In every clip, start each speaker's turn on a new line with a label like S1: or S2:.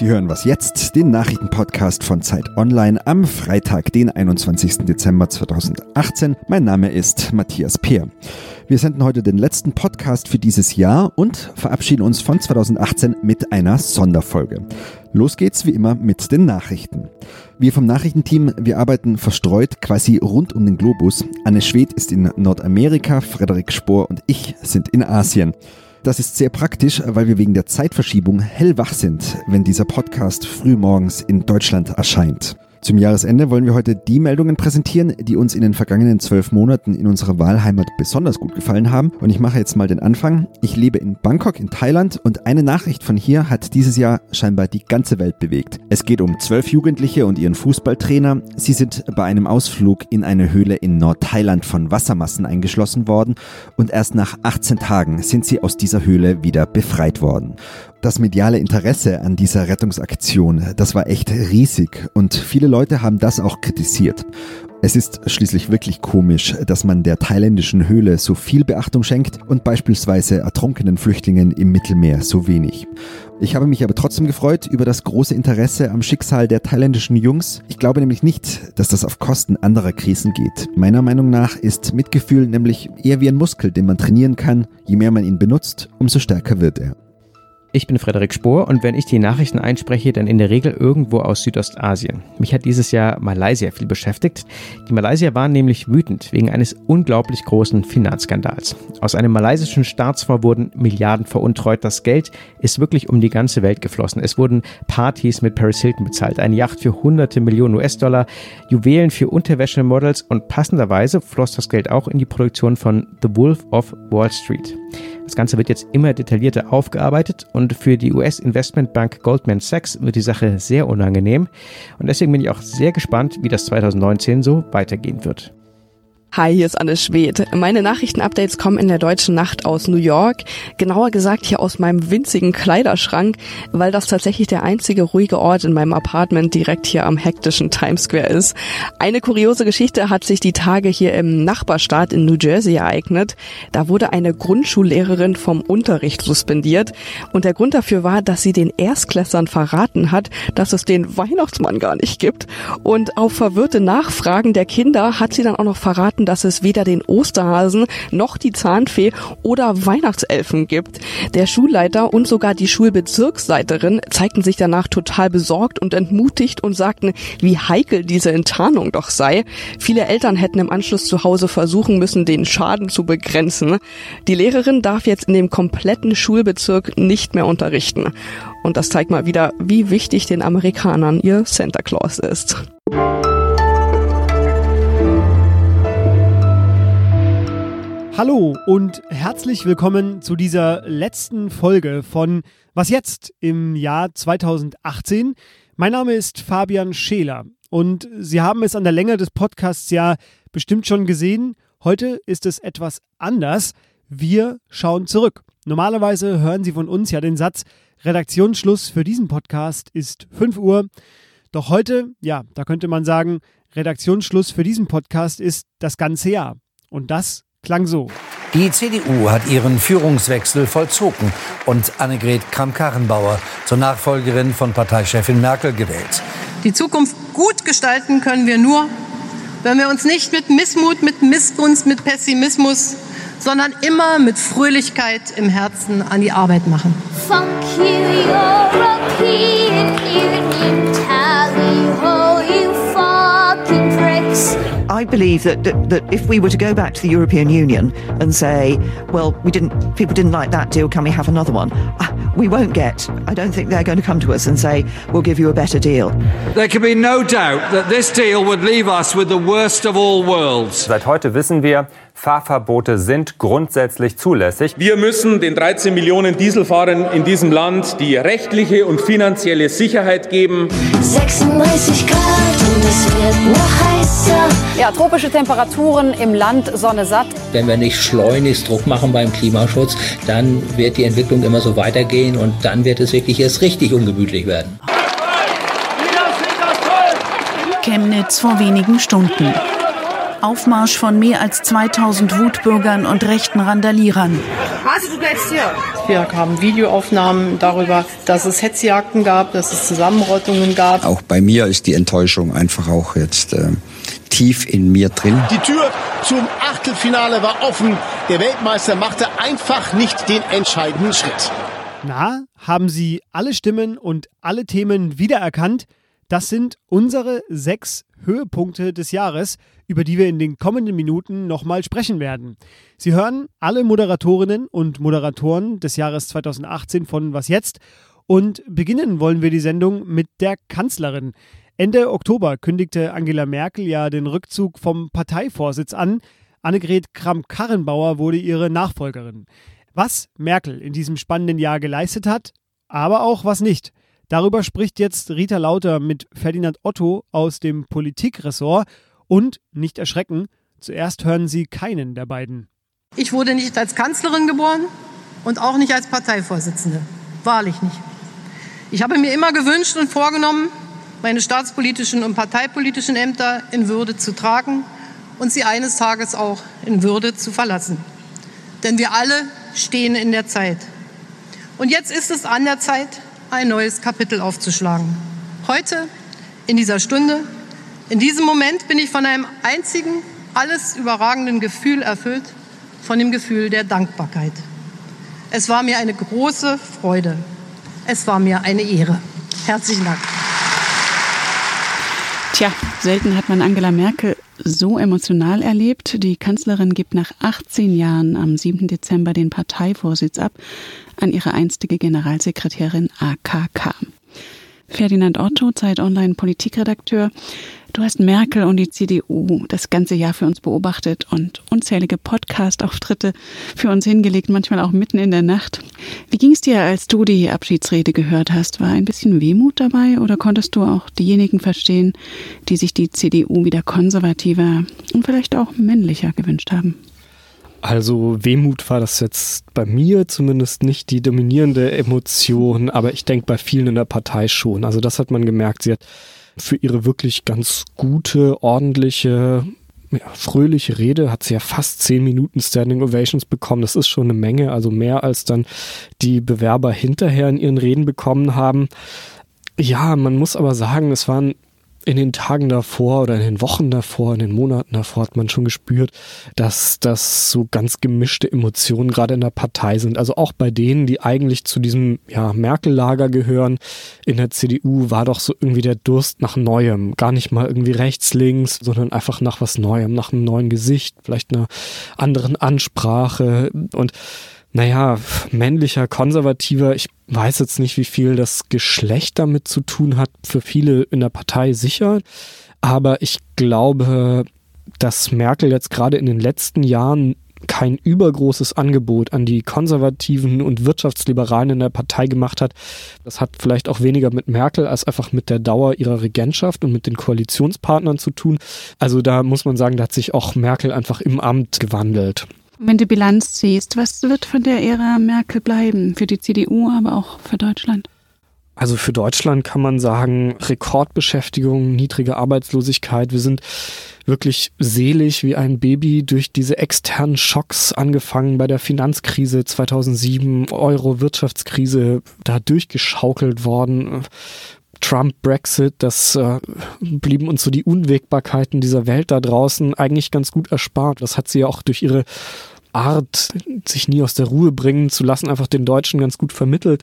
S1: Sie hören was jetzt, den Nachrichtenpodcast von Zeit Online am Freitag, den 21. Dezember 2018. Mein Name ist Matthias Peer. Wir senden heute den letzten Podcast für dieses Jahr und verabschieden uns von 2018 mit einer Sonderfolge. Los geht's wie immer mit den Nachrichten. Wir vom Nachrichtenteam, wir arbeiten verstreut quasi rund um den Globus. Anne Schwed ist in Nordamerika, Frederik Spohr und ich sind in Asien. Das ist sehr praktisch, weil wir wegen der Zeitverschiebung hellwach sind, wenn dieser Podcast frühmorgens in Deutschland erscheint. Zum Jahresende wollen wir heute die Meldungen präsentieren, die uns in den vergangenen zwölf Monaten in unserer Wahlheimat besonders gut gefallen haben. Und ich mache jetzt mal den Anfang. Ich lebe in Bangkok in Thailand und eine Nachricht von hier hat dieses Jahr scheinbar die ganze Welt bewegt. Es geht um zwölf Jugendliche und ihren Fußballtrainer. Sie sind bei einem Ausflug in eine Höhle in Nordthailand von Wassermassen eingeschlossen worden und erst nach 18 Tagen sind sie aus dieser Höhle wieder befreit worden. Das mediale Interesse an dieser Rettungsaktion, das war echt riesig und viele Leute haben das auch kritisiert. Es ist schließlich wirklich komisch, dass man der thailändischen Höhle so viel Beachtung schenkt und beispielsweise ertrunkenen Flüchtlingen im Mittelmeer so wenig. Ich habe mich aber trotzdem gefreut über das große Interesse am Schicksal der thailändischen Jungs. Ich glaube nämlich nicht, dass das auf Kosten anderer Krisen geht. Meiner Meinung nach ist Mitgefühl nämlich eher wie ein Muskel, den man trainieren kann. Je mehr man ihn benutzt, umso stärker wird er.
S2: Ich bin Frederik Spohr und wenn ich die Nachrichten einspreche, dann in der Regel irgendwo aus Südostasien. Mich hat dieses Jahr Malaysia viel beschäftigt. Die Malaysier waren nämlich wütend wegen eines unglaublich großen Finanzskandals. Aus einem malaysischen Staatsfonds wurden Milliarden veruntreut. Das Geld ist wirklich um die ganze Welt geflossen. Es wurden Partys mit Paris Hilton bezahlt, eine Yacht für hunderte Millionen US-Dollar, Juwelen für Unterwäschemodels und passenderweise floss das Geld auch in die Produktion von The Wolf of Wall Street. Das Ganze wird jetzt immer detaillierter aufgearbeitet und für die US-Investmentbank Goldman Sachs wird die Sache sehr unangenehm. Und deswegen bin ich auch sehr gespannt, wie das 2019 so weitergehen wird.
S3: Hi, hier ist Anne Schwed. Meine Nachrichtenupdates kommen in der deutschen Nacht aus New York. Genauer gesagt hier aus meinem winzigen Kleiderschrank, weil das tatsächlich der einzige ruhige Ort in meinem Apartment direkt hier am hektischen Times Square ist. Eine kuriose Geschichte hat sich die Tage hier im Nachbarstaat in New Jersey ereignet. Da wurde eine Grundschullehrerin vom Unterricht suspendiert und der Grund dafür war, dass sie den Erstklässern verraten hat, dass es den Weihnachtsmann gar nicht gibt. Und auf verwirrte Nachfragen der Kinder hat sie dann auch noch verraten, verraten, dass es weder den Osterhasen noch die Zahnfee oder Weihnachtselfen gibt. Der Schulleiter und sogar die Schulbezirksleiterin zeigten sich danach total besorgt und entmutigt und sagten, wie heikel diese Enttarnung doch sei. Viele Eltern hätten im Anschluss zu Hause versuchen müssen, den Schaden zu begrenzen. Die Lehrerin darf jetzt in dem kompletten Schulbezirk nicht mehr unterrichten. Und das zeigt mal wieder, wie wichtig den Amerikanern ihr Santa Claus ist.
S4: Hallo und herzlich willkommen zu dieser letzten Folge von Was jetzt im Jahr 2018. Mein Name ist Fabian Scheler und Sie haben es an der Länge des Podcasts ja bestimmt schon gesehen. Heute ist es etwas anders. Wir schauen zurück. Normalerweise hören Sie von uns ja den Satz, Redaktionsschluss für diesen Podcast ist 5 Uhr. Doch heute, ja, da könnte man sagen, Redaktionsschluss für diesen Podcast ist das ganze Jahr. Und das klang so.
S5: Die CDU hat ihren Führungswechsel vollzogen und Annegret Kramp-Karrenbauer zur Nachfolgerin von Parteichefin Merkel gewählt.
S6: Die Zukunft gut gestalten können wir nur, wenn wir uns nicht mit Missmut, mit Missgunst, mit Pessimismus, sondern immer mit Fröhlichkeit im Herzen an die Arbeit machen. Funk you, European Union,
S7: I believe that, that, that if we were to go back to the European Union and say, well, we didn't, people didn't like that deal, can we have another one? Uh, we won't get, I don't think they're going to come to us and say, we'll give you a better deal.
S8: There can be no doubt that this deal would leave us with the worst of all worlds.
S9: Seit heute wissen wir, Fahrverbote sind grundsätzlich zulässig.
S10: Wir müssen den 13 Millionen Dieselfahrern in diesem Land die rechtliche und finanzielle Sicherheit geben. 36 Grad und es
S11: wird noch heißer. Ja, tropische Temperaturen im Land, Sonne satt.
S12: Wenn wir nicht schleunigst Druck machen beim Klimaschutz, dann wird die Entwicklung immer so weitergehen und dann wird es wirklich erst richtig ungemütlich werden.
S13: Chemnitz vor wenigen Stunden. Aufmarsch von mehr als 2000 Wutbürgern und rechten Randalierern.
S6: Also du bleibst hier. Wir haben Videoaufnahmen darüber, dass es Hetzjagden gab, dass es Zusammenrottungen gab.
S14: Auch bei mir ist die Enttäuschung einfach auch jetzt äh, tief in mir drin.
S15: Die Tür zum Achtelfinale war offen. Der Weltmeister machte einfach nicht den entscheidenden Schritt.
S4: Na, haben Sie alle Stimmen und alle Themen wiedererkannt? Das sind unsere sechs Höhepunkte des Jahres, über die wir in den kommenden Minuten nochmal sprechen werden. Sie hören alle Moderatorinnen und Moderatoren des Jahres 2018 von Was jetzt? Und beginnen wollen wir die Sendung mit der Kanzlerin. Ende Oktober kündigte Angela Merkel ja den Rückzug vom Parteivorsitz an. Annegret Kramp-Karrenbauer wurde ihre Nachfolgerin. Was Merkel in diesem spannenden Jahr geleistet hat, aber auch was nicht. Darüber spricht jetzt Rita Lauter mit Ferdinand Otto aus dem Politikressort und, nicht erschrecken, zuerst hören Sie keinen der beiden.
S6: Ich wurde nicht als Kanzlerin geboren und auch nicht als Parteivorsitzende. Wahrlich nicht. Ich habe mir immer gewünscht und vorgenommen, meine staatspolitischen und parteipolitischen Ämter in Würde zu tragen und sie eines Tages auch in Würde zu verlassen. Denn wir alle stehen in der Zeit. Und jetzt ist es an der Zeit, ein neues Kapitel aufzuschlagen. Heute, in dieser Stunde, in diesem Moment bin ich von einem einzigen, alles überragenden Gefühl erfüllt, von dem Gefühl der Dankbarkeit. Es war mir eine große Freude. Es war mir eine Ehre. Herzlichen Dank.
S13: Tja, selten hat man Angela Merkel so emotional erlebt. Die Kanzlerin gibt nach 18 Jahren am 7. Dezember den Parteivorsitz ab an ihre einstige Generalsekretärin AKK. Ferdinand Otto, Zeit Online Politikredakteur. Du hast Merkel und die CDU das ganze Jahr für uns beobachtet und unzählige Podcast-Auftritte für uns hingelegt, manchmal auch mitten in der Nacht. Wie ging es dir, als du die Abschiedsrede gehört hast? War ein bisschen Wehmut dabei oder konntest du auch diejenigen verstehen, die sich die CDU wieder konservativer und vielleicht auch männlicher gewünscht haben?
S16: Also Wehmut war das jetzt bei mir zumindest nicht die dominierende Emotion, aber ich denke bei vielen in der Partei schon. Also das hat man gemerkt. Sie hat für ihre wirklich ganz gute, ordentliche, ja, fröhliche Rede hat sie ja fast zehn Minuten Standing Ovations bekommen. Das ist schon eine Menge, also mehr als dann die Bewerber hinterher in ihren Reden bekommen haben. Ja, man muss aber sagen, es waren in den Tagen davor oder in den Wochen davor, in den Monaten davor hat man schon gespürt, dass das so ganz gemischte Emotionen gerade in der Partei sind. Also auch bei denen, die eigentlich zu diesem ja, Merkel-Lager gehören. In der CDU war doch so irgendwie der Durst nach Neuem. Gar nicht mal irgendwie rechts, links, sondern einfach nach was Neuem, nach einem neuen Gesicht, vielleicht einer anderen Ansprache und naja, männlicher, konservativer, ich weiß jetzt nicht, wie viel das Geschlecht damit zu tun hat. Für viele in der Partei sicher. Aber ich glaube, dass Merkel jetzt gerade in den letzten Jahren kein übergroßes Angebot an die Konservativen und Wirtschaftsliberalen in der Partei gemacht hat. Das hat vielleicht auch weniger mit Merkel als einfach mit der Dauer ihrer Regentschaft und mit den Koalitionspartnern zu tun. Also da muss man sagen, da hat sich auch Merkel einfach im Amt gewandelt.
S13: Wenn du Bilanz ziehst, was wird von der Ära Merkel bleiben? Für die CDU, aber auch für Deutschland?
S16: Also für Deutschland kann man sagen, Rekordbeschäftigung, niedrige Arbeitslosigkeit. Wir sind wirklich selig wie ein Baby durch diese externen Schocks angefangen bei der Finanzkrise 2007, Euro-Wirtschaftskrise, da durchgeschaukelt worden. Trump, Brexit, das äh, blieben uns so die Unwägbarkeiten dieser Welt da draußen eigentlich ganz gut erspart. Das hat sie ja auch durch ihre Art, sich nie aus der Ruhe bringen zu lassen, einfach den Deutschen ganz gut vermittelt.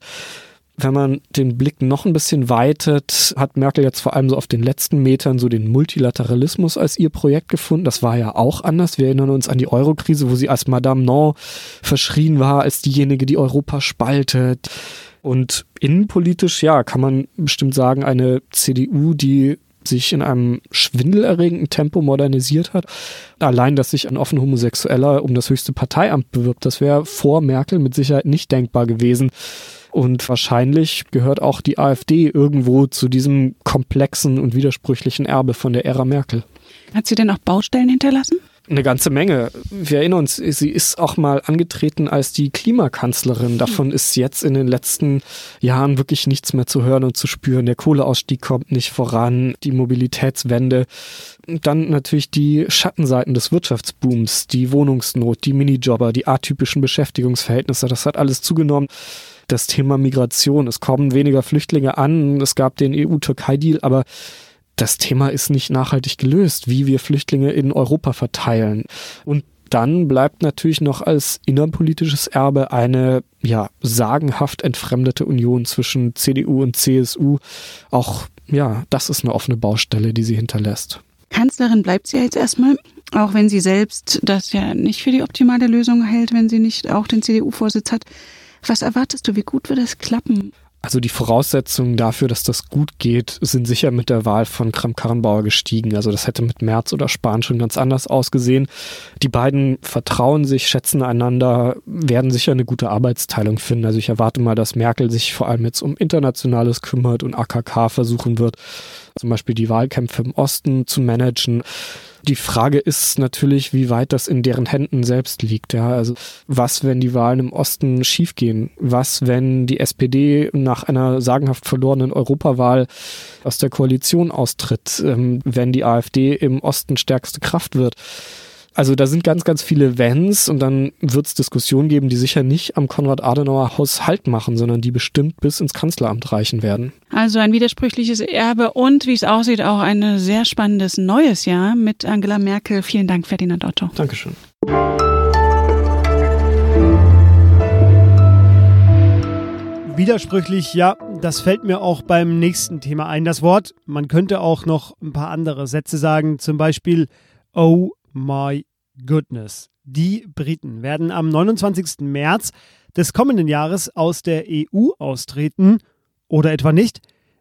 S16: Wenn man den Blick noch ein bisschen weitet, hat Merkel jetzt vor allem so auf den letzten Metern so den Multilateralismus als ihr Projekt gefunden. Das war ja auch anders. Wir erinnern uns an die Eurokrise, wo sie als Madame Non verschrien war, als diejenige, die Europa spaltet. Und innenpolitisch, ja, kann man bestimmt sagen, eine CDU, die sich in einem schwindelerregenden Tempo modernisiert hat. Allein, dass sich ein offen Homosexueller um das höchste Parteiamt bewirbt, das wäre vor Merkel mit Sicherheit nicht denkbar gewesen. Und wahrscheinlich gehört auch die AfD irgendwo zu diesem komplexen und widersprüchlichen Erbe von der Ära Merkel.
S13: Hat sie denn auch Baustellen hinterlassen?
S16: Eine ganze Menge. Wir erinnern uns, sie ist auch mal angetreten als die Klimakanzlerin. Davon ist jetzt in den letzten Jahren wirklich nichts mehr zu hören und zu spüren. Der Kohleausstieg kommt nicht voran, die Mobilitätswende. Dann natürlich die Schattenseiten des Wirtschaftsbooms, die Wohnungsnot, die Minijobber, die atypischen Beschäftigungsverhältnisse. Das hat alles zugenommen das Thema Migration. Es kommen weniger Flüchtlinge an. Es gab den EU-Türkei-Deal, aber das Thema ist nicht nachhaltig gelöst, wie wir Flüchtlinge in Europa verteilen. Und dann bleibt natürlich noch als innerpolitisches Erbe eine ja sagenhaft entfremdete Union zwischen CDU und CSU. Auch ja, das ist eine offene Baustelle, die sie hinterlässt.
S13: Kanzlerin bleibt sie jetzt erstmal, auch wenn sie selbst das ja nicht für die optimale Lösung hält, wenn sie nicht auch den CDU-Vorsitz hat. Was erwartest du? Wie gut wird es klappen?
S16: Also die Voraussetzungen dafür, dass das gut geht, sind sicher mit der Wahl von Kram-Karrenbauer gestiegen. Also das hätte mit Merz oder Spahn schon ganz anders ausgesehen. Die beiden vertrauen sich, schätzen einander, werden sicher eine gute Arbeitsteilung finden. Also ich erwarte mal, dass Merkel sich vor allem jetzt um Internationales kümmert und AKK versuchen wird, zum Beispiel die Wahlkämpfe im Osten zu managen. Die Frage ist natürlich, wie weit das in deren Händen selbst liegt. Ja, also was, wenn die Wahlen im Osten schiefgehen? Was, wenn die SPD nach einer sagenhaft verlorenen Europawahl aus der Koalition austritt? Ähm, wenn die AfD im Osten stärkste Kraft wird? Also da sind ganz, ganz viele Wenns und dann wird es Diskussionen geben, die sicher nicht am Konrad-Adenauer-Haus Halt machen, sondern die bestimmt bis ins Kanzleramt reichen werden.
S13: Also ein widersprüchliches Erbe und, wie es aussieht, auch ein sehr spannendes neues Jahr mit Angela Merkel. Vielen Dank, Ferdinand Otto.
S16: Dankeschön.
S4: Widersprüchlich, ja, das fällt mir auch beim nächsten Thema ein. Das Wort, man könnte auch noch ein paar andere Sätze sagen, zum Beispiel Oh my goodness. Die Briten werden am 29. März des kommenden Jahres aus der EU austreten oder etwa nicht.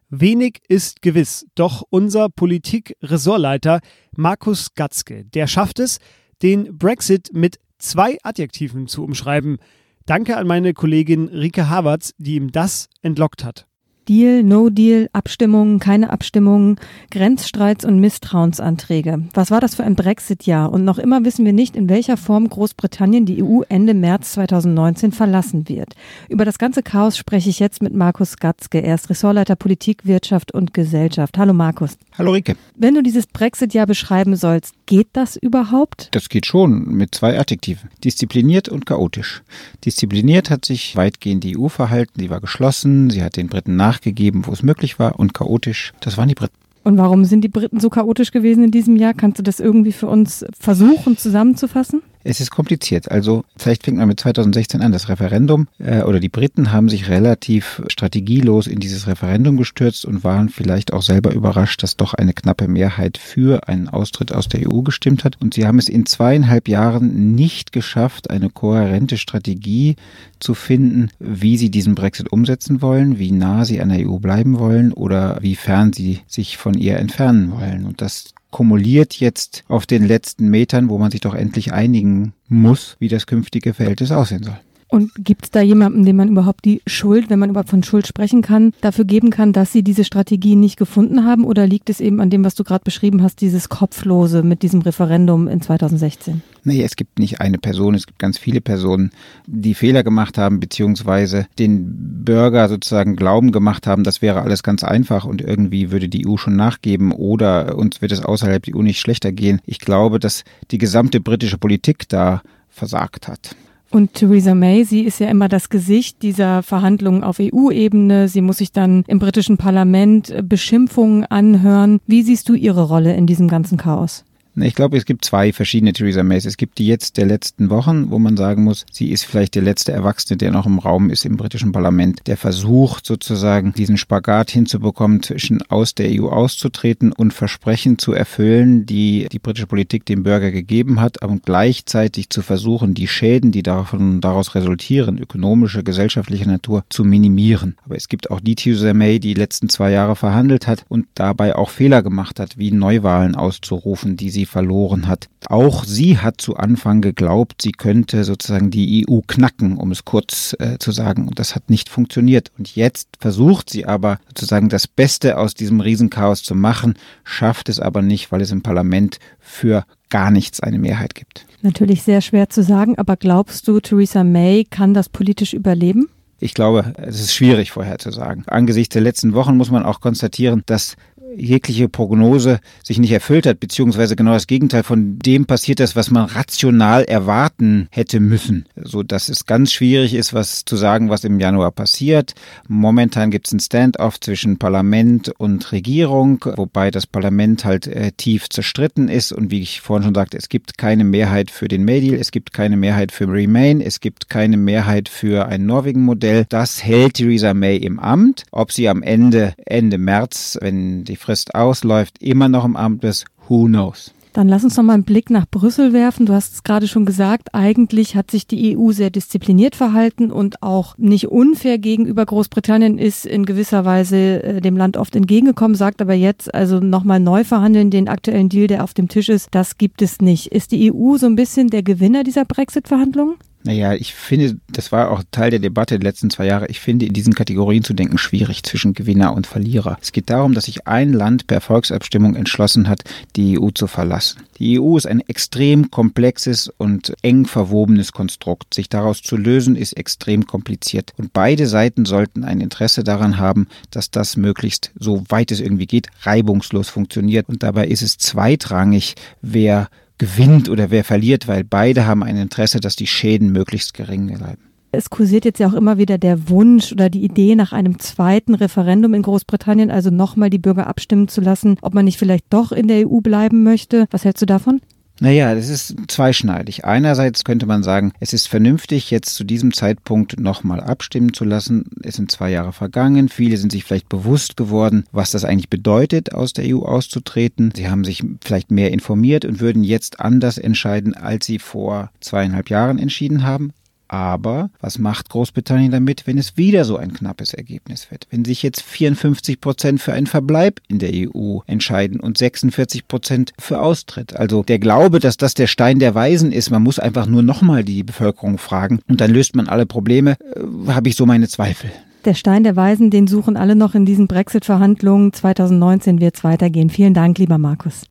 S4: Wenig ist gewiss, doch unser Politik-Ressortleiter Markus Gatzke, der schafft es, den Brexit mit zwei Adjektiven zu umschreiben. Danke an meine Kollegin Rike Havertz, die ihm das entlockt hat.
S17: Deal, No Deal, Abstimmungen, keine Abstimmungen, Grenzstreits und Misstrauensanträge. Was war das für ein Brexit-Jahr? Und noch immer wissen wir nicht, in welcher Form Großbritannien die EU Ende März 2019 verlassen wird. Über das ganze Chaos spreche ich jetzt mit Markus Gatzke. Er ist Ressortleiter Politik, Wirtschaft und Gesellschaft. Hallo Markus.
S18: Hallo Rike.
S17: Wenn du dieses Brexit-Jahr beschreiben sollst, geht das überhaupt?
S18: Das geht schon mit zwei Adjektiven. Diszipliniert und chaotisch. Diszipliniert hat sich weitgehend die EU verhalten. Sie war geschlossen. Sie hat den Briten nach nachgegeben, wo es möglich war und chaotisch, das waren die Briten.
S17: Und warum sind die Briten so chaotisch gewesen in diesem Jahr? Kannst du das irgendwie für uns versuchen zusammenzufassen?
S18: Es ist kompliziert. Also vielleicht fängt man mit 2016 an. Das Referendum äh, oder die Briten haben sich relativ strategielos in dieses Referendum gestürzt und waren vielleicht auch selber überrascht, dass doch eine knappe Mehrheit für einen Austritt aus der EU gestimmt hat. Und sie haben es in zweieinhalb Jahren nicht geschafft, eine kohärente Strategie zu finden, wie sie diesen Brexit umsetzen wollen, wie nah sie an der EU bleiben wollen oder wie fern sie sich von ihr entfernen wollen. Und das kumuliert jetzt auf den letzten Metern, wo man sich doch endlich einigen muss, wie das künftige Verhältnis aussehen soll.
S17: Und gibt es da jemanden, dem man überhaupt die Schuld, wenn man überhaupt von Schuld sprechen kann, dafür geben kann, dass sie diese Strategie nicht gefunden haben? Oder liegt es eben an dem, was du gerade beschrieben hast, dieses Kopflose mit diesem Referendum in 2016?
S18: Nee, es gibt nicht eine Person, es gibt ganz viele Personen, die Fehler gemacht haben, beziehungsweise den Bürger sozusagen Glauben gemacht haben, das wäre alles ganz einfach und irgendwie würde die EU schon nachgeben oder uns wird es außerhalb der EU nicht schlechter gehen. Ich glaube, dass die gesamte britische Politik da versagt hat.
S17: Und Theresa May, sie ist ja immer das Gesicht dieser Verhandlungen auf EU-Ebene. Sie muss sich dann im britischen Parlament Beschimpfungen anhören. Wie siehst du ihre Rolle in diesem ganzen Chaos?
S18: Ich glaube, es gibt zwei verschiedene Theresa Mays. Es gibt die jetzt der letzten Wochen, wo man sagen muss, sie ist vielleicht der letzte Erwachsene, der noch im Raum ist im britischen Parlament, der versucht sozusagen diesen Spagat hinzubekommen, zwischen aus der EU auszutreten und Versprechen zu erfüllen, die die britische Politik dem Bürger gegeben hat, und gleichzeitig zu versuchen, die Schäden, die davon, daraus resultieren, ökonomische, gesellschaftliche Natur, zu minimieren. Aber es gibt auch die Theresa May, die die letzten zwei Jahre verhandelt hat und dabei auch Fehler gemacht hat, wie Neuwahlen auszurufen, die sie verloren hat. Auch sie hat zu Anfang geglaubt, sie könnte sozusagen die EU knacken, um es kurz äh, zu sagen. Und das hat nicht funktioniert. Und jetzt versucht sie aber sozusagen das Beste aus diesem Riesenchaos zu machen, schafft es aber nicht, weil es im Parlament für gar nichts eine Mehrheit gibt.
S17: Natürlich sehr schwer zu sagen, aber glaubst du, Theresa May kann das politisch überleben?
S18: Ich glaube, es ist schwierig vorherzusagen. Angesichts der letzten Wochen muss man auch konstatieren, dass jegliche Prognose sich nicht erfüllt hat, beziehungsweise genau das Gegenteil von dem passiert ist, was man rational erwarten hätte müssen. So dass es ganz schwierig ist, was zu sagen, was im Januar passiert. Momentan gibt es ein Standoff zwischen Parlament und Regierung, wobei das Parlament halt äh, tief zerstritten ist und wie ich vorhin schon sagte, es gibt keine Mehrheit für den May es gibt keine Mehrheit für Remain, es gibt keine Mehrheit für ein Norwegen-Modell. Das hält Theresa May im Amt. Ob sie am Ende, Ende März, wenn die Frist ausläuft, immer noch im Amt ist, who knows.
S17: Dann lass uns noch mal einen Blick nach Brüssel werfen. Du hast es gerade schon gesagt, eigentlich hat sich die EU sehr diszipliniert verhalten und auch nicht unfair gegenüber Großbritannien ist in gewisser Weise äh, dem Land oft entgegengekommen, sagt aber jetzt also nochmal neu verhandeln, den aktuellen Deal, der auf dem Tisch ist, das gibt es nicht. Ist die EU so ein bisschen der Gewinner dieser Brexit-Verhandlungen?
S18: Naja, ich finde, das war auch Teil der Debatte der letzten zwei Jahre. Ich finde, in diesen Kategorien zu denken schwierig zwischen Gewinner und Verlierer. Es geht darum, dass sich ein Land per Volksabstimmung entschlossen hat, die EU zu verlassen. Die EU ist ein extrem komplexes und eng verwobenes Konstrukt. Sich daraus zu lösen, ist extrem kompliziert. Und beide Seiten sollten ein Interesse daran haben, dass das möglichst, so weit es irgendwie geht, reibungslos funktioniert. Und dabei ist es zweitrangig, wer gewinnt oder wer verliert, weil beide haben ein Interesse, dass die Schäden möglichst gering bleiben.
S17: Es kursiert jetzt ja auch immer wieder der Wunsch oder die Idee nach einem zweiten Referendum in Großbritannien, also nochmal die Bürger abstimmen zu lassen, ob man nicht vielleicht doch in der EU bleiben möchte. Was hältst du davon?
S18: Naja, das ist zweischneidig. Einerseits könnte man sagen, es ist vernünftig, jetzt zu diesem Zeitpunkt nochmal abstimmen zu lassen. Es sind zwei Jahre vergangen. Viele sind sich vielleicht bewusst geworden, was das eigentlich bedeutet, aus der EU auszutreten. Sie haben sich vielleicht mehr informiert und würden jetzt anders entscheiden, als sie vor zweieinhalb Jahren entschieden haben. Aber was macht Großbritannien damit, wenn es wieder so ein knappes Ergebnis wird? Wenn sich jetzt 54 Prozent für einen Verbleib in der EU entscheiden und 46 Prozent für Austritt. Also der Glaube, dass das der Stein der Weisen ist, man muss einfach nur nochmal die Bevölkerung fragen und dann löst man alle Probleme, äh, habe ich so meine Zweifel.
S17: Der Stein der Weisen, den suchen alle noch in diesen Brexit-Verhandlungen. 2019 wird es weitergehen. Vielen Dank, lieber Markus.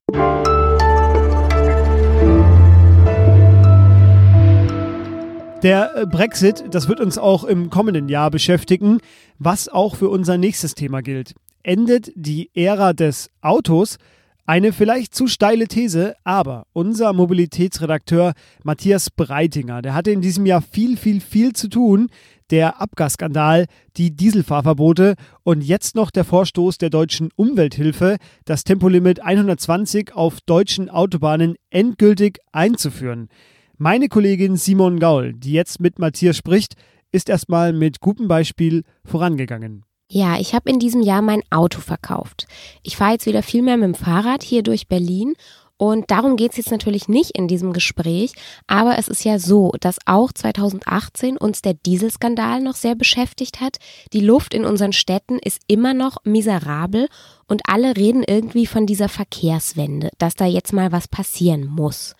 S4: Der äh, Brexit, das wird uns auch im kommenden Jahr beschäftigen, was auch für unser nächstes Thema gilt. Endet die Ära des Autos? Eine vielleicht zu steile These, aber unser Mobilitätsredakteur Matthias Breitinger, der hatte in diesem Jahr viel, viel, viel zu tun. Der Abgasskandal, die Dieselfahrverbote und jetzt noch der Vorstoß der deutschen Umwelthilfe, das Tempolimit 120 auf deutschen Autobahnen endgültig einzuführen. Meine Kollegin Simon Gaul, die jetzt mit Matthias spricht, ist erstmal mit gutem Beispiel vorangegangen.
S19: Ja, ich habe in diesem Jahr mein Auto verkauft. Ich fahre jetzt wieder viel mehr mit dem Fahrrad hier durch Berlin und darum geht es jetzt natürlich nicht in diesem Gespräch, aber es ist ja so, dass auch 2018 uns der Dieselskandal noch sehr beschäftigt hat. Die Luft in unseren Städten ist immer noch miserabel und alle reden irgendwie von dieser Verkehrswende, dass da jetzt mal was passieren muss.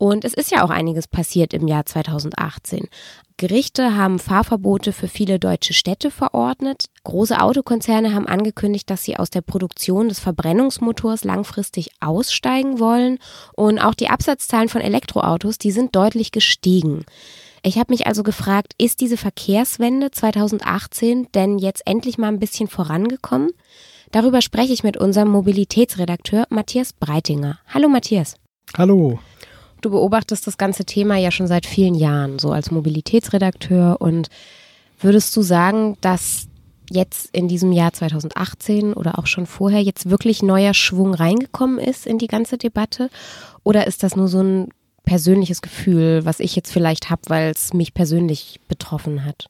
S19: Und es ist ja auch einiges passiert im Jahr 2018. Gerichte haben Fahrverbote für viele deutsche Städte verordnet. Große Autokonzerne haben angekündigt, dass sie aus der Produktion des Verbrennungsmotors langfristig aussteigen wollen. Und auch die Absatzzahlen von Elektroautos, die sind deutlich gestiegen. Ich habe mich also gefragt, ist diese Verkehrswende 2018 denn jetzt endlich mal ein bisschen vorangekommen? Darüber spreche ich mit unserem Mobilitätsredakteur Matthias Breitinger. Hallo Matthias.
S16: Hallo.
S19: Du beobachtest das ganze Thema ja schon seit vielen Jahren, so als Mobilitätsredakteur. Und würdest du sagen, dass jetzt in diesem Jahr 2018 oder auch schon vorher jetzt wirklich neuer Schwung reingekommen ist in die ganze Debatte? Oder ist das nur so ein persönliches Gefühl, was ich jetzt vielleicht habe, weil es mich persönlich betroffen hat?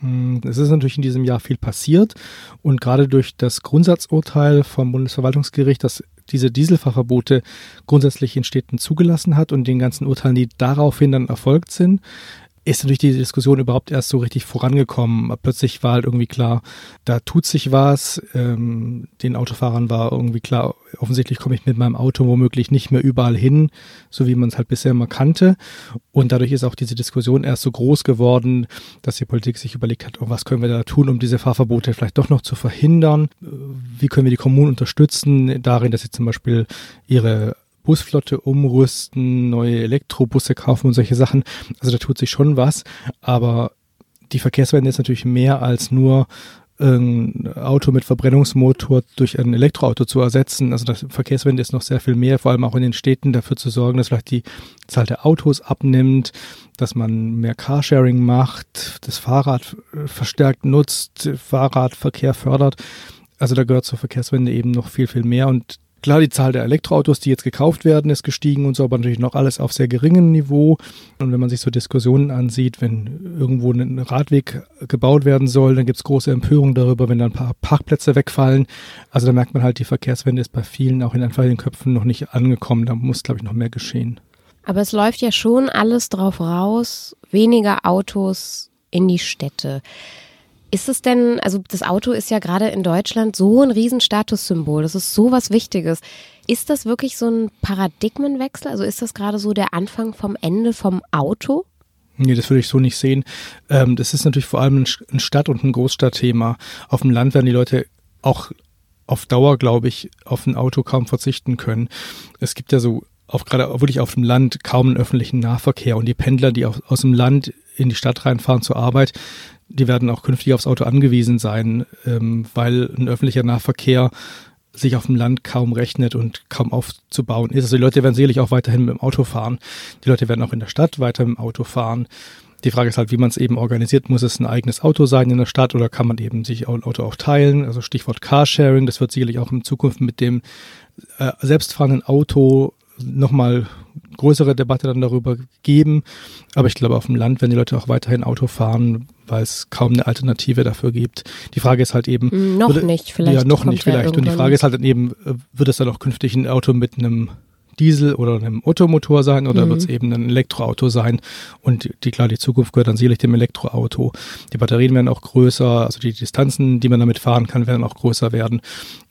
S16: Hm, es ist natürlich in diesem Jahr viel passiert und gerade durch das Grundsatzurteil vom Bundesverwaltungsgericht, das diese Dieselfahrverbote grundsätzlich in Städten zugelassen hat und den ganzen Urteilen, die daraufhin dann erfolgt sind,
S20: ist natürlich die Diskussion überhaupt erst so richtig vorangekommen. Plötzlich war halt irgendwie klar, da tut sich was. Ähm, den Autofahrern war irgendwie klar, offensichtlich komme ich mit meinem Auto womöglich nicht mehr überall hin, so wie man es halt bisher immer kannte. Und dadurch ist auch diese Diskussion erst so groß geworden, dass die Politik sich überlegt hat, oh, was können wir da tun, um diese Fahrverbote vielleicht doch noch zu verhindern? Wie können wir die Kommunen unterstützen darin, dass sie zum Beispiel ihre Busflotte umrüsten, neue Elektrobusse kaufen und solche Sachen. Also da tut sich schon was, aber die Verkehrswende ist natürlich mehr als nur ein Auto mit Verbrennungsmotor durch ein Elektroauto zu ersetzen. Also das Verkehrswende ist noch sehr viel mehr, vor allem auch in den Städten dafür zu sorgen, dass vielleicht die Zahl der Autos abnimmt, dass man mehr Carsharing macht, das Fahrrad verstärkt nutzt, Fahrradverkehr fördert. Also da gehört zur Verkehrswende eben noch viel, viel mehr und Klar, die Zahl der Elektroautos, die jetzt gekauft werden, ist gestiegen und so, aber natürlich noch alles auf sehr geringem Niveau. Und wenn man sich so Diskussionen ansieht, wenn irgendwo ein Radweg gebaut werden soll, dann gibt es große Empörung darüber, wenn dann ein paar Parkplätze wegfallen. Also da merkt man halt, die Verkehrswende ist bei vielen auch in einfach den Köpfen noch nicht angekommen. Da muss, glaube ich, noch mehr geschehen.
S19: Aber es läuft ja schon alles drauf raus, weniger Autos in die Städte. Ist es denn, also das Auto ist ja gerade in Deutschland so ein Riesenstatussymbol, das ist so was Wichtiges. Ist das wirklich so ein Paradigmenwechsel? Also ist das gerade so der Anfang vom Ende vom Auto?
S20: Nee, das würde ich so nicht sehen. Ähm, das ist natürlich vor allem ein Stadt- und ein Großstadtthema. Auf dem Land werden die Leute auch auf Dauer, glaube ich, auf ein Auto kaum verzichten können. Es gibt ja so auch gerade wirklich auf dem Land kaum einen öffentlichen Nahverkehr und die Pendler, die aus dem Land in die Stadt reinfahren zur Arbeit, die werden auch künftig aufs Auto angewiesen sein, ähm, weil ein öffentlicher Nahverkehr sich auf dem Land kaum rechnet und kaum aufzubauen ist. Also die Leute werden sicherlich auch weiterhin mit dem Auto fahren. Die Leute werden auch in der Stadt weiter mit dem Auto fahren. Die Frage ist halt, wie man es eben organisiert. Muss es ein eigenes Auto sein in der Stadt oder kann man eben sich ein Auto auch teilen? Also Stichwort Carsharing, das wird sicherlich auch in Zukunft mit dem äh, selbstfahrenden Auto nochmal größere Debatte dann darüber geben. Aber ich glaube, auf dem Land werden die Leute auch weiterhin Auto fahren, weil es kaum eine Alternative dafür gibt. Die Frage ist halt eben.
S19: Hm, noch würde, nicht, vielleicht.
S20: Ja, noch nicht, vielleicht. Und die Frage ist halt dann eben, äh, wird es dann auch künftig ein Auto mit einem Diesel oder einem Ottomotor sein oder mhm. wird es eben ein Elektroauto sein? Und die, klar, die Zukunft gehört dann sicherlich dem Elektroauto. Die Batterien werden auch größer, also die Distanzen, die man damit fahren kann, werden auch größer werden.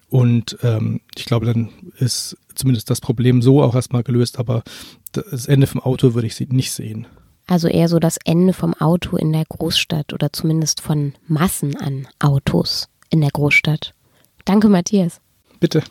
S20: Und ähm, ich glaube, dann ist zumindest das Problem so auch erstmal gelöst, aber das Ende vom Auto würde ich nicht sehen.
S19: Also eher so das Ende vom Auto in der Großstadt oder zumindest von Massen an Autos in der Großstadt. Danke, Matthias.
S20: Bitte.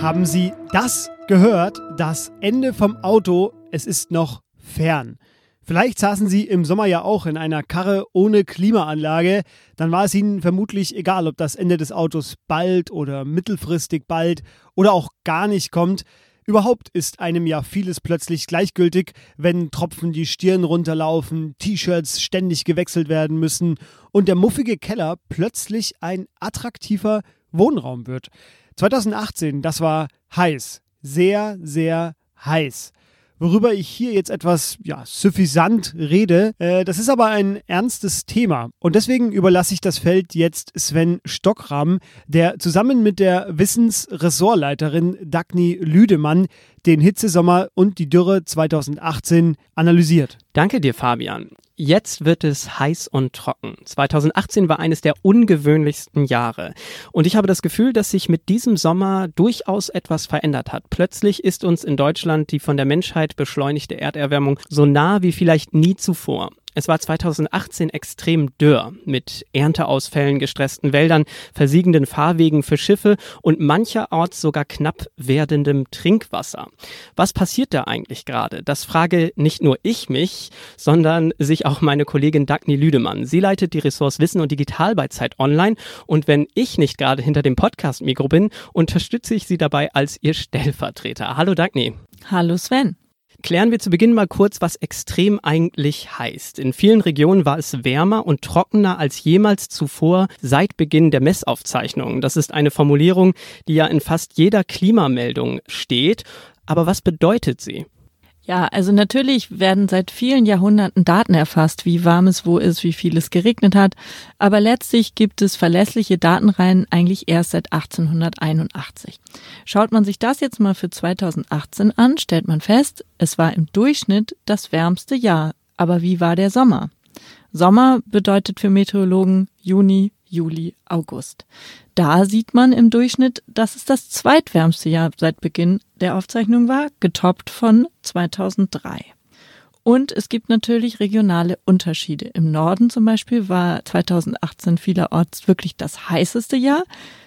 S4: Haben Sie das gehört? Das Ende vom Auto, es ist noch fern. Vielleicht saßen Sie im Sommer ja auch in einer Karre ohne Klimaanlage. Dann war es Ihnen vermutlich egal, ob das Ende des Autos bald oder mittelfristig bald oder auch gar nicht kommt. Überhaupt ist einem ja vieles plötzlich gleichgültig, wenn Tropfen die Stirn runterlaufen, T-Shirts ständig gewechselt werden müssen und der muffige Keller plötzlich ein attraktiver Wohnraum wird. 2018, das war heiß, sehr, sehr heiß worüber ich hier jetzt etwas ja, suffisant rede. Äh, das ist aber ein ernstes Thema. Und deswegen überlasse ich das Feld jetzt Sven Stockram, der zusammen mit der Wissensressortleiterin Dagny Lüdemann den Hitzesommer und die Dürre 2018 analysiert.
S21: Danke dir, Fabian. Jetzt wird es heiß und trocken. 2018 war eines der ungewöhnlichsten Jahre. Und ich habe das Gefühl, dass sich mit diesem Sommer durchaus etwas verändert hat. Plötzlich ist uns in Deutschland die von der Menschheit beschleunigte Erderwärmung so nah wie vielleicht nie zuvor. Es war 2018 extrem dürr mit Ernteausfällen, gestressten Wäldern, versiegenden Fahrwegen für Schiffe und mancherorts sogar knapp werdendem Trinkwasser. Was passiert da eigentlich gerade? Das frage nicht nur ich mich, sondern sich auch meine Kollegin Dagny Lüdemann. Sie leitet die Ressource Wissen und Digital bei Zeit Online und wenn ich nicht gerade hinter dem Podcast-Mikro bin, unterstütze ich sie dabei als ihr Stellvertreter. Hallo Dagny.
S13: Hallo Sven.
S21: Klären wir zu Beginn mal kurz, was extrem eigentlich heißt. In vielen Regionen war es wärmer und trockener als jemals zuvor seit Beginn der Messaufzeichnungen. Das ist eine Formulierung, die ja in fast jeder Klimameldung steht. Aber was bedeutet sie?
S13: Ja, also natürlich werden seit vielen Jahrhunderten Daten erfasst, wie warm es wo ist, wie viel es geregnet hat, aber letztlich gibt es verlässliche Datenreihen eigentlich erst seit 1881. Schaut man sich das jetzt mal für 2018 an, stellt man fest, es war im Durchschnitt das wärmste Jahr. Aber wie war der Sommer? Sommer bedeutet für Meteorologen Juni, Juli, August. Da sieht man im Durchschnitt, dass es das zweitwärmste Jahr seit Beginn der Aufzeichnung war, getoppt von 2003. Und es gibt natürlich regionale Unterschiede. Im Norden zum Beispiel war 2018 vielerorts wirklich das heißeste Jahr.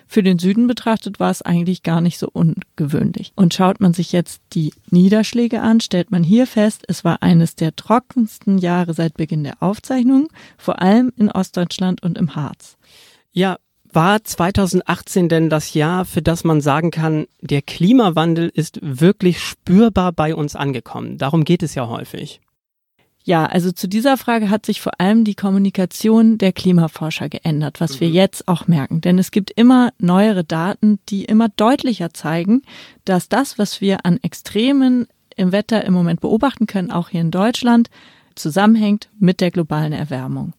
S13: Für den Süden betrachtet war es eigentlich gar nicht so ungewöhnlich. Und schaut man sich jetzt die Niederschläge an, stellt man hier fest, es war eines der trockensten Jahre seit Beginn der Aufzeichnung, vor allem in Ostdeutschland und im Harz.
S21: Ja, war 2018 denn das Jahr, für das man sagen kann, der Klimawandel ist wirklich spürbar bei uns angekommen? Darum geht es ja häufig.
S13: Ja, also zu dieser Frage hat sich vor allem die Kommunikation der Klimaforscher geändert, was mhm. wir jetzt auch merken. Denn es gibt immer neuere Daten, die immer deutlicher zeigen, dass das, was wir an Extremen im Wetter im Moment beobachten können, auch hier in Deutschland, zusammenhängt mit der globalen Erwärmung.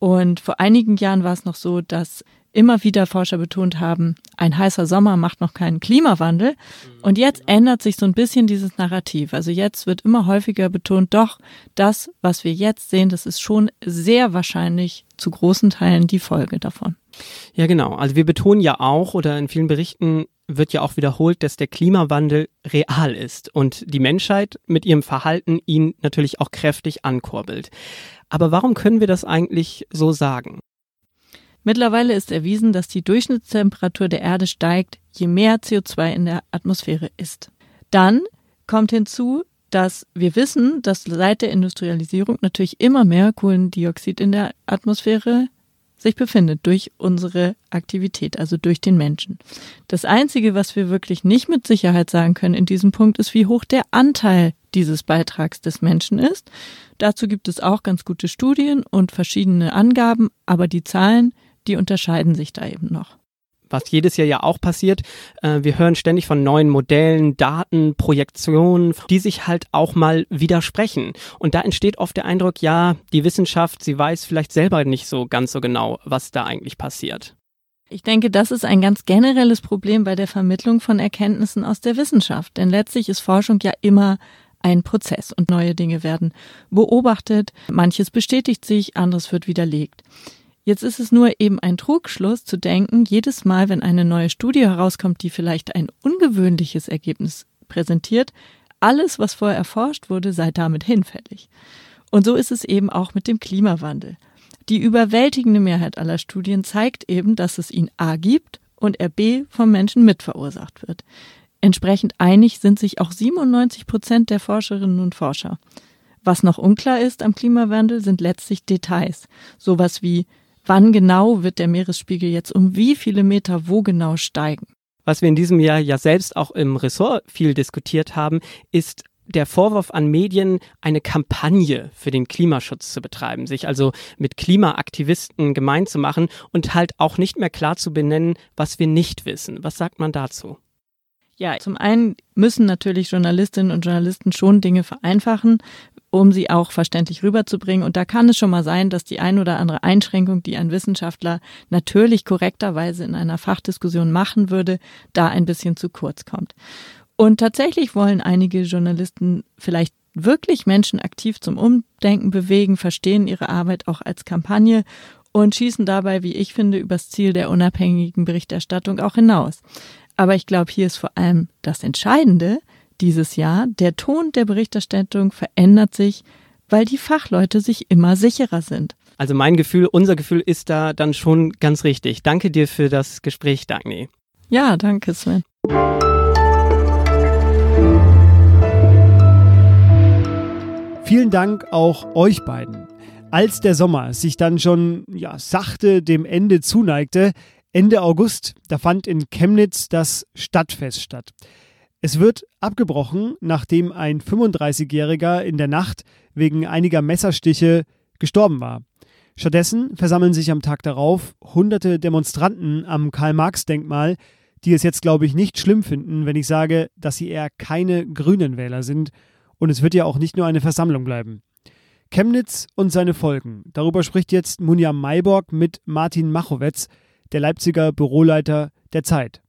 S13: Und vor einigen Jahren war es noch so, dass immer wieder Forscher betont haben, ein heißer Sommer macht noch keinen Klimawandel. Und jetzt ändert sich so ein bisschen dieses Narrativ. Also jetzt wird immer häufiger betont, doch, das, was wir jetzt sehen, das ist schon sehr wahrscheinlich zu großen Teilen die Folge davon.
S21: Ja, genau. Also wir betonen ja auch oder in vielen Berichten wird ja auch wiederholt, dass der Klimawandel real ist und die Menschheit mit ihrem Verhalten ihn natürlich auch kräftig ankurbelt. Aber warum können wir das eigentlich so sagen?
S13: Mittlerweile ist erwiesen, dass die Durchschnittstemperatur der Erde steigt, je mehr CO2 in der Atmosphäre ist. Dann kommt hinzu, dass wir wissen, dass seit der Industrialisierung natürlich immer mehr Kohlendioxid in der Atmosphäre sich befindet durch unsere Aktivität, also durch den Menschen. Das Einzige, was wir wirklich nicht mit Sicherheit sagen können in diesem Punkt, ist, wie hoch der Anteil dieses Beitrags des Menschen ist. Dazu gibt es auch ganz gute Studien und verschiedene Angaben, aber die Zahlen, die unterscheiden sich da eben noch
S21: was jedes Jahr ja auch passiert. Äh, wir hören ständig von neuen Modellen, Daten, Projektionen, die sich halt auch mal widersprechen. Und da entsteht oft der Eindruck, ja, die Wissenschaft, sie weiß vielleicht selber nicht so ganz so genau, was da eigentlich passiert.
S13: Ich denke, das ist ein ganz generelles Problem bei der Vermittlung von Erkenntnissen aus der Wissenschaft. Denn letztlich ist Forschung ja immer ein Prozess und neue Dinge werden beobachtet. Manches bestätigt sich, anderes wird widerlegt. Jetzt ist es nur eben ein Trugschluss zu denken, jedes Mal, wenn eine neue Studie herauskommt, die vielleicht ein ungewöhnliches Ergebnis präsentiert, alles, was vorher erforscht wurde, sei damit hinfällig. Und so ist es eben auch mit dem Klimawandel. Die überwältigende Mehrheit aller Studien zeigt eben, dass es ihn A gibt und er B vom Menschen mitverursacht wird. Entsprechend einig sind sich auch 97 Prozent der Forscherinnen und Forscher. Was noch unklar ist am Klimawandel, sind letztlich Details. Sowas wie wann genau wird der Meeresspiegel jetzt um wie viele Meter wo genau steigen.
S21: Was wir in diesem Jahr ja selbst auch im Ressort viel diskutiert haben, ist der Vorwurf an Medien, eine Kampagne für den Klimaschutz zu betreiben, sich also mit Klimaaktivisten gemein zu machen und halt auch nicht mehr klar zu benennen, was wir nicht wissen. Was sagt man dazu?
S13: Ja, zum einen müssen natürlich Journalistinnen und Journalisten schon Dinge vereinfachen um sie auch verständlich rüberzubringen. Und da kann es schon mal sein, dass die ein oder andere Einschränkung, die ein Wissenschaftler natürlich korrekterweise in einer Fachdiskussion machen würde, da ein bisschen zu kurz kommt. Und tatsächlich wollen einige Journalisten vielleicht wirklich Menschen aktiv zum Umdenken bewegen, verstehen ihre Arbeit auch als Kampagne und schießen dabei, wie ich finde, übers Ziel der unabhängigen Berichterstattung auch hinaus. Aber ich glaube, hier ist vor allem das Entscheidende, dieses Jahr. Der Ton der Berichterstattung verändert sich, weil die Fachleute sich immer sicherer sind.
S21: Also mein Gefühl, unser Gefühl ist da dann schon ganz richtig. Danke dir für das Gespräch, Dagny.
S13: Ja, danke, Sven.
S4: Vielen Dank auch euch beiden. Als der Sommer sich dann schon ja, sachte dem Ende zuneigte, Ende August, da fand in Chemnitz das Stadtfest statt. Es wird abgebrochen, nachdem ein 35-Jähriger in der Nacht wegen einiger Messerstiche gestorben war. Stattdessen versammeln sich am Tag darauf hunderte Demonstranten am Karl-Marx-Denkmal, die es jetzt, glaube ich, nicht schlimm finden, wenn ich sage, dass sie eher keine grünen Wähler sind Und es wird ja auch nicht nur eine Versammlung bleiben. Chemnitz und seine Folgen. Darüber spricht jetzt Munja Mayborg mit Martin Machowetz, der Leipziger Büroleiter der Zeit.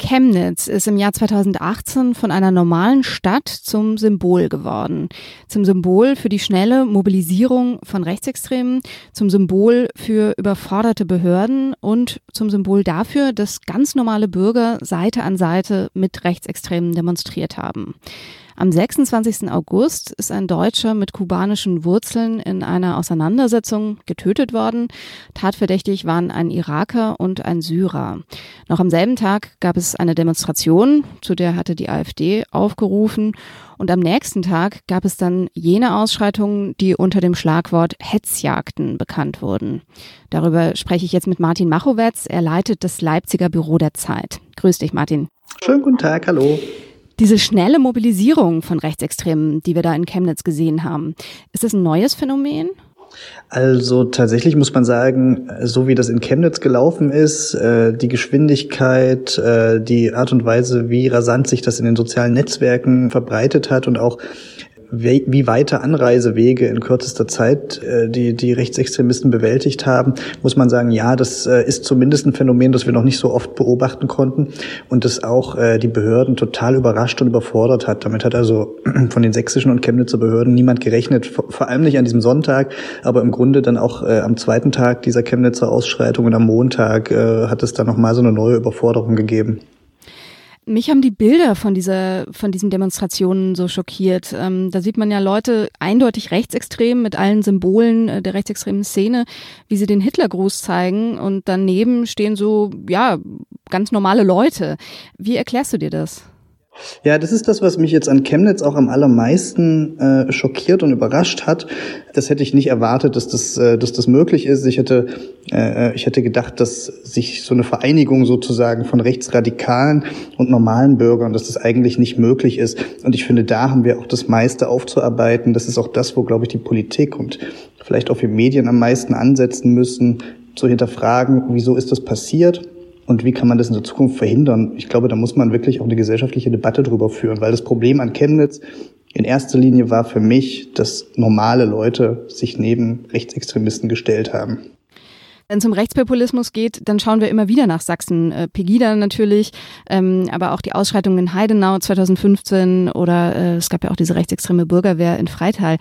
S10: Chemnitz ist im Jahr 2018 von einer normalen Stadt zum Symbol geworden. Zum Symbol für die schnelle Mobilisierung von Rechtsextremen, zum Symbol für überforderte Behörden und zum Symbol dafür, dass ganz normale Bürger Seite an Seite mit Rechtsextremen demonstriert haben. Am 26. August ist ein Deutscher mit kubanischen Wurzeln in einer Auseinandersetzung getötet worden. Tatverdächtig waren ein Iraker und ein Syrer. Noch am selben Tag gab es eine Demonstration, zu der hatte die AfD aufgerufen. Und am nächsten Tag gab es dann jene Ausschreitungen, die unter dem Schlagwort Hetzjagden bekannt wurden. Darüber spreche ich jetzt mit Martin Machowetz. Er leitet das Leipziger Büro der Zeit. Grüß dich, Martin.
S22: Schönen guten Tag, hallo.
S10: Diese schnelle Mobilisierung von Rechtsextremen, die wir da in Chemnitz gesehen haben, ist das ein neues Phänomen?
S22: Also tatsächlich muss man sagen, so wie das in Chemnitz gelaufen ist, äh, die Geschwindigkeit, äh, die Art und Weise, wie rasant sich das in den sozialen Netzwerken verbreitet hat und auch wie weite Anreisewege in kürzester Zeit äh, die, die Rechtsextremisten bewältigt haben, muss man sagen, ja, das äh, ist zumindest ein Phänomen, das wir noch nicht so oft beobachten konnten und das auch äh, die Behörden total überrascht und überfordert hat. Damit hat also von den sächsischen und Chemnitzer Behörden niemand gerechnet, vor allem nicht an diesem Sonntag, aber im Grunde dann auch äh, am zweiten Tag dieser Chemnitzer Ausschreitung und am Montag äh, hat es dann nochmal so eine neue Überforderung gegeben.
S10: Mich haben die Bilder von dieser, von diesen Demonstrationen so schockiert. Ähm, da sieht man ja Leute eindeutig rechtsextrem mit allen Symbolen äh, der rechtsextremen Szene, wie sie den Hitlergruß zeigen und daneben stehen so, ja, ganz normale Leute. Wie erklärst du dir das?
S22: Ja, das ist das, was mich jetzt an Chemnitz auch am allermeisten äh, schockiert und überrascht hat. Das hätte ich nicht erwartet, dass das, äh, dass das möglich ist. Ich hätte, äh, ich hätte gedacht, dass sich so eine Vereinigung sozusagen von Rechtsradikalen und normalen Bürgern, dass das eigentlich nicht möglich ist. Und ich finde, da haben wir auch das meiste aufzuarbeiten. Das ist auch das, wo, glaube ich, die Politik und vielleicht auch wir Medien am meisten ansetzen müssen, zu hinterfragen, wieso ist das passiert? Und wie kann man das in der Zukunft verhindern? Ich glaube, da muss man wirklich auch eine gesellschaftliche Debatte drüber führen, weil das Problem an Chemnitz in erster Linie war für mich, dass normale Leute sich neben Rechtsextremisten gestellt haben.
S10: Wenn es um Rechtspopulismus geht, dann schauen wir immer wieder nach Sachsen. Äh, Pegida natürlich, ähm, aber auch die Ausschreitungen in Heidenau 2015 oder äh, es gab ja auch diese rechtsextreme Bürgerwehr in Freital.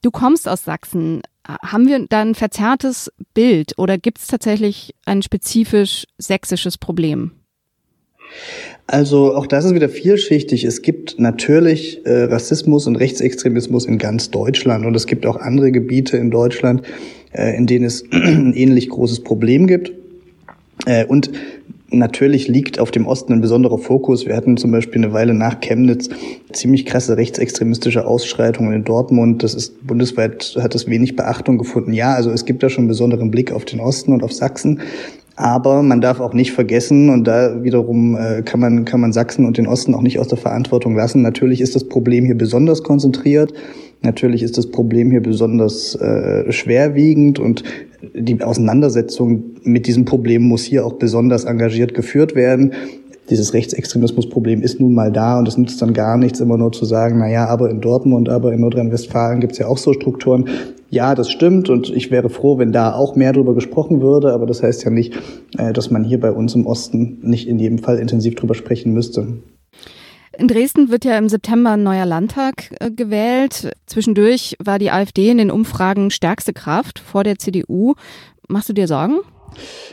S10: Du kommst aus Sachsen. Haben wir da ein verzerrtes Bild oder gibt es tatsächlich ein spezifisch sächsisches Problem?
S22: Also auch das ist wieder vielschichtig. Es gibt natürlich äh, Rassismus und Rechtsextremismus in ganz Deutschland und es gibt auch andere Gebiete in Deutschland, äh, in denen es ein ähnlich großes Problem gibt. Äh, und Natürlich liegt auf dem Osten ein besonderer Fokus. Wir hatten zum Beispiel eine Weile nach Chemnitz ziemlich krasse rechtsextremistische Ausschreitungen in Dortmund. Das ist bundesweit hat das wenig Beachtung gefunden. Ja, also es gibt da schon einen besonderen Blick auf den Osten und auf Sachsen. Aber man darf auch nicht vergessen, und da wiederum äh, kann, man, kann man Sachsen und den Osten auch nicht aus der Verantwortung lassen. Natürlich ist das Problem hier besonders konzentriert. Natürlich ist das Problem hier besonders äh, schwerwiegend und die Auseinandersetzung mit diesem Problem muss hier auch besonders engagiert geführt werden. Dieses Rechtsextremismusproblem ist nun mal da und es nützt dann gar nichts, immer nur zu sagen, na ja, aber in Dortmund, aber in Nordrhein-Westfalen gibt es ja auch so Strukturen. Ja, das stimmt und ich wäre froh, wenn da auch mehr darüber gesprochen würde, aber das heißt ja nicht, äh, dass man hier bei uns im Osten nicht in jedem Fall intensiv drüber sprechen müsste.
S10: In Dresden wird ja im September ein neuer Landtag äh, gewählt. Zwischendurch war die AfD in den Umfragen stärkste Kraft vor der CDU. Machst du dir Sorgen?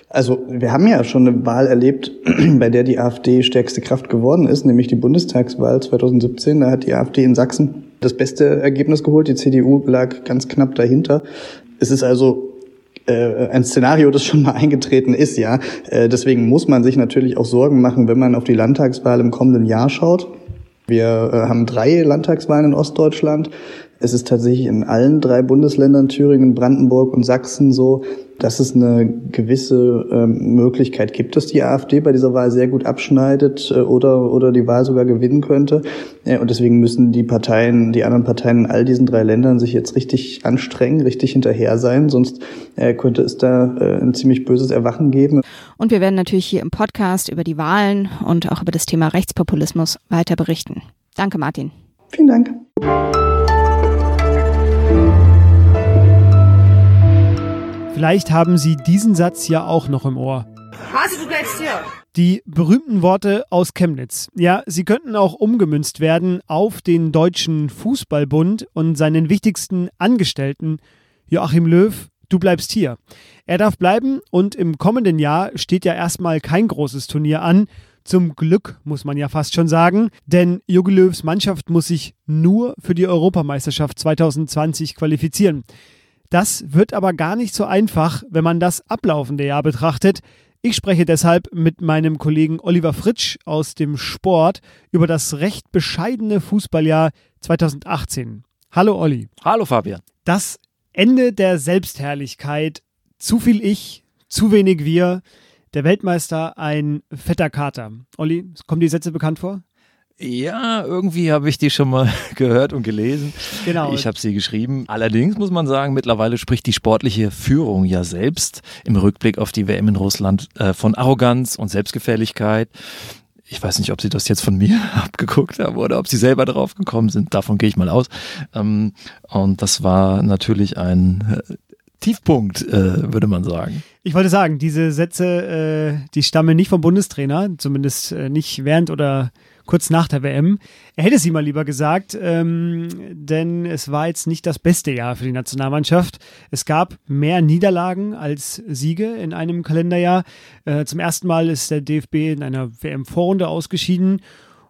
S22: Also wir haben ja schon eine Wahl erlebt, bei der die AfD stärkste Kraft geworden ist, nämlich die Bundestagswahl 2017. Da hat die AfD in Sachsen das beste Ergebnis geholt. Die CDU lag ganz knapp dahinter. Es ist also äh, ein Szenario, das schon mal eingetreten ist, ja. Äh, deswegen muss man sich natürlich auch Sorgen machen, wenn man auf die Landtagswahl im kommenden Jahr schaut. Wir äh, haben drei Landtagswahlen in Ostdeutschland. Es ist tatsächlich in allen drei Bundesländern, Thüringen, Brandenburg und Sachsen so, dass es eine gewisse ähm, Möglichkeit gibt, dass die AfD bei dieser Wahl sehr gut abschneidet äh, oder, oder die Wahl sogar gewinnen könnte. Äh, und deswegen müssen die Parteien, die anderen Parteien in all diesen drei Ländern sich jetzt richtig anstrengen, richtig hinterher sein, sonst äh, könnte es da äh, ein ziemlich böses Erwachen geben.
S10: Und wir werden natürlich hier im Podcast über die Wahlen und auch über das Thema Rechtspopulismus weiter berichten. Danke, Martin.
S22: Vielen Dank.
S4: Vielleicht haben Sie diesen Satz ja auch noch im Ohr.
S23: Hase, du bleibst hier.
S4: Die berühmten Worte aus Chemnitz. Ja, sie könnten auch umgemünzt werden auf den Deutschen Fußballbund und seinen wichtigsten Angestellten, Joachim Löw, du bleibst hier. Er darf bleiben und im kommenden Jahr steht ja erstmal kein großes Turnier an. Zum Glück, muss man ja fast schon sagen, denn Jogi Löws Mannschaft muss sich nur für die Europameisterschaft 2020 qualifizieren. Das wird aber gar nicht so einfach, wenn man das ablaufende Jahr betrachtet. Ich spreche deshalb mit meinem Kollegen Oliver Fritsch aus dem Sport über das recht bescheidene Fußballjahr 2018. Hallo Olli.
S24: Hallo Fabian.
S4: Das Ende der Selbstherrlichkeit, zu viel Ich, zu wenig Wir, der Weltmeister ein fetter Kater. Olli, kommen die Sätze bekannt vor?
S24: Ja, irgendwie habe ich die schon mal gehört und gelesen.
S4: Genau.
S24: Ich habe sie geschrieben. Allerdings muss man sagen, mittlerweile spricht die sportliche Führung ja selbst im Rückblick auf die WM in Russland äh, von Arroganz und Selbstgefälligkeit. Ich weiß nicht, ob sie das jetzt von mir abgeguckt haben oder ob sie selber drauf gekommen sind. Davon gehe ich mal aus. Ähm, und das war natürlich ein äh, Tiefpunkt, äh, würde man sagen.
S4: Ich wollte sagen, diese Sätze, äh, die stammen nicht vom Bundestrainer, zumindest äh, nicht während oder kurz nach der WM. Er hätte sie mal lieber gesagt, ähm, denn es war jetzt nicht das beste Jahr für die Nationalmannschaft. Es gab mehr Niederlagen als Siege in einem Kalenderjahr. Äh, zum ersten Mal ist der DFB in einer WM-Vorrunde ausgeschieden.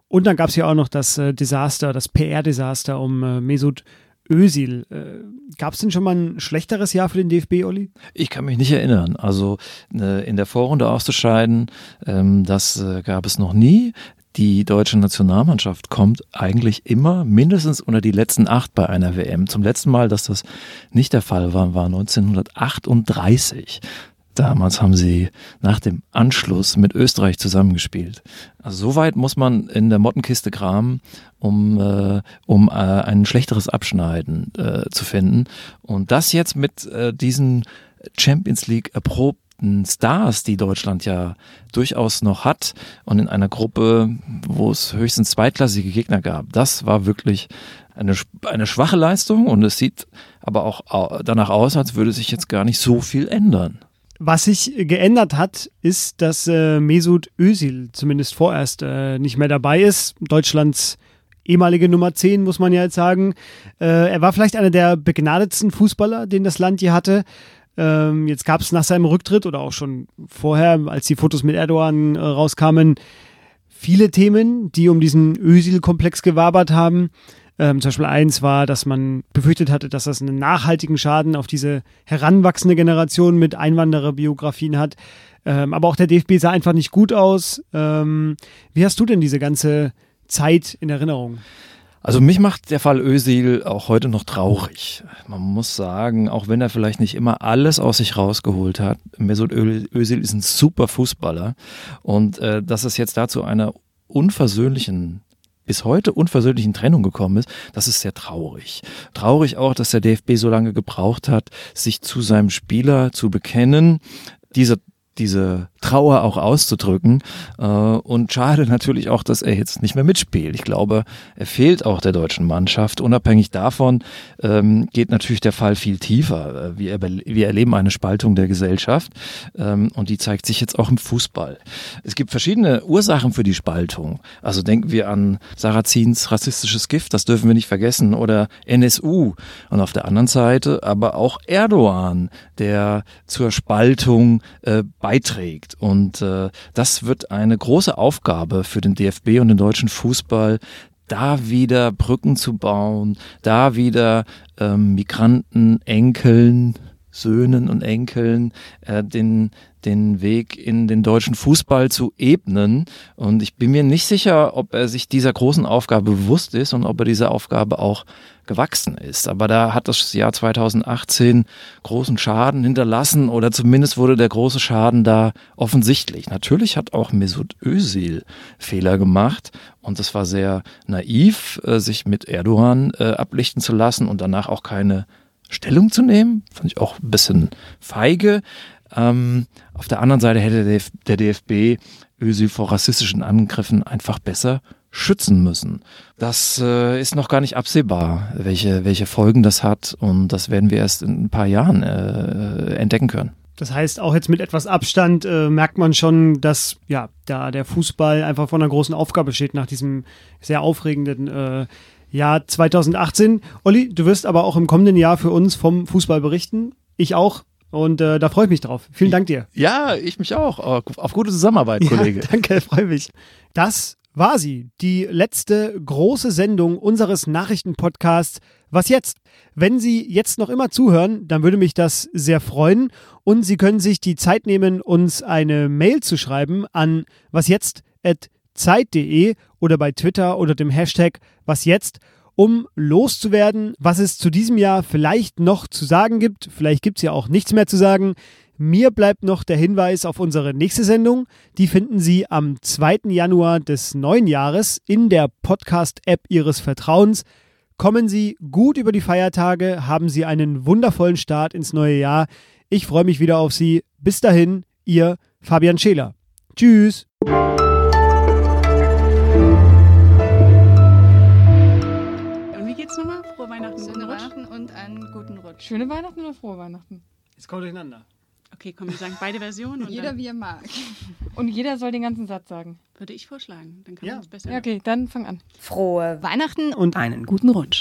S4: Und dann gab es ja auch noch das äh, Desaster, das PR-Desaster um äh, Mesut Özil. Äh, Gab es denn schon mal ein schlechteres Jahr für den DFB, Olli?
S24: Ich kann mich nicht erinnern. Also äh, in der Vorrunde auszuscheiden, ähm, das äh, gab es noch nie. Die deutsche Nationalmannschaft kommt eigentlich immer mindestens unter die letzten acht bei einer WM. Zum letzten Mal, dass das nicht der Fall war, war 1938. Damals haben sie nach dem Anschluss mit Österreich zusammengespielt. Also so weit muss man in der Mottenkiste kramen, um, äh, um äh, ein schlechteres Abschneiden äh, zu finden. Und das jetzt mit äh, diesen Champions League erprobten Stars, die Deutschland ja durchaus noch hat und in einer Gruppe, wo es höchstens zweitklassige Gegner gab, das war wirklich eine, eine schwache Leistung und es sieht aber auch danach aus, als würde sich jetzt gar nicht so viel ändern.
S4: Was sich geändert hat, ist, dass äh, Mesut Özil zumindest vorerst äh, nicht mehr dabei ist. Deutschlands ehemalige Nummer 10, muss man ja jetzt sagen. Äh, er war vielleicht einer der begnadetsten Fußballer, den das Land je hatte. Ähm, jetzt gab es nach seinem Rücktritt oder auch schon vorher, als die Fotos mit Erdogan äh, rauskamen, viele Themen, die um diesen Özil-Komplex gewabert haben. Ähm, zum Beispiel eins war, dass man befürchtet hatte, dass das einen nachhaltigen Schaden auf diese heranwachsende Generation mit Einwandererbiografien hat. Ähm, aber auch der DFB sah einfach nicht gut aus. Ähm, wie hast du denn diese ganze Zeit in Erinnerung?
S24: Also mich macht der Fall Özil auch heute noch traurig. Man muss sagen, auch wenn er vielleicht nicht immer alles aus sich rausgeholt hat, Mesut Özil ist ein super Fußballer und äh, dass es jetzt dazu einer unversöhnlichen bis heute unversöhnlichen Trennung gekommen ist, das ist sehr traurig. Traurig auch, dass der DFB so lange gebraucht hat, sich zu seinem Spieler zu bekennen. Dieser diese Trauer auch auszudrücken. Äh, und schade natürlich auch, dass er jetzt nicht mehr mitspielt. Ich glaube, er fehlt auch der deutschen Mannschaft. Unabhängig davon ähm, geht natürlich der Fall viel tiefer. Äh, wir, erleben eine Spaltung der Gesellschaft ähm, und die zeigt sich jetzt auch im Fußball. Es gibt verschiedene Ursachen für die Spaltung. Also denken wir an Sarazins rassistisches Gift, das dürfen wir nicht vergessen, oder NSU. Und auf der anderen Seite aber auch Erdogan, der zur Spaltung äh, beiträgt. Und äh, das wird eine große Aufgabe für den DFB und den deutschen Fußball, da wieder Brücken zu bauen, da wieder ähm, Migranten, Enkeln, Söhnen und Enkeln äh, den, den Weg in den deutschen Fußball zu ebnen. Und ich bin mir nicht sicher, ob er sich dieser großen Aufgabe bewusst ist und ob er diese Aufgabe auch gewachsen ist. Aber da hat das Jahr 2018 großen Schaden hinterlassen oder zumindest wurde der große Schaden da offensichtlich. Natürlich hat auch Mesut Özil Fehler gemacht und es war sehr naiv, äh, sich mit Erdogan äh, ablichten zu lassen und danach auch keine Stellung zu nehmen. Fand ich auch ein bisschen feige. Ähm, auf der anderen Seite hätte der DFB Özil vor rassistischen Angriffen einfach besser schützen müssen. Das äh, ist noch gar nicht absehbar, welche, welche Folgen das hat und das werden wir erst in ein paar Jahren äh, entdecken können.
S4: Das heißt, auch jetzt mit etwas Abstand äh, merkt man schon, dass ja, da der Fußball einfach vor einer großen Aufgabe steht nach diesem sehr aufregenden äh, Jahr 2018. Olli, du wirst aber auch im kommenden Jahr für uns vom Fußball berichten. Ich auch. Und äh, da freue ich mich drauf. Vielen Dank dir.
S24: Ja, ich mich auch. Auf gute Zusammenarbeit, Kollege.
S4: Ja, danke, freue mich. Das war sie, die letzte große Sendung unseres Nachrichtenpodcasts Was jetzt? Wenn Sie jetzt noch immer zuhören, dann würde mich das sehr freuen und Sie können sich die Zeit nehmen, uns eine Mail zu schreiben an wasjetzt@zeit.de oder bei Twitter unter dem Hashtag wasjetzt um loszuwerden, was es zu diesem Jahr vielleicht noch zu sagen gibt. Vielleicht gibt es ja auch nichts mehr zu sagen. Mir bleibt noch der Hinweis auf unsere nächste Sendung. Die finden Sie am 2. Januar des neuen Jahres in der Podcast-App Ihres Vertrauens. Kommen Sie gut über die Feiertage, haben Sie einen wundervollen Start ins neue Jahr. Ich freue mich wieder auf Sie. Bis dahin, Ihr Fabian Scheler. Tschüss.
S25: Schöne Weihnachten oder frohe Weihnachten?
S4: Jetzt kommt durcheinander.
S13: Okay, komm, wir sagen beide Versionen. Und
S25: jeder wie er mag. Und jeder soll den ganzen Satz sagen.
S13: Würde ich vorschlagen. Dann kann
S25: ja.
S13: man es besser.
S25: Ja, okay, dann fang an.
S13: Frohe Weihnachten
S25: und einen guten Rutsch.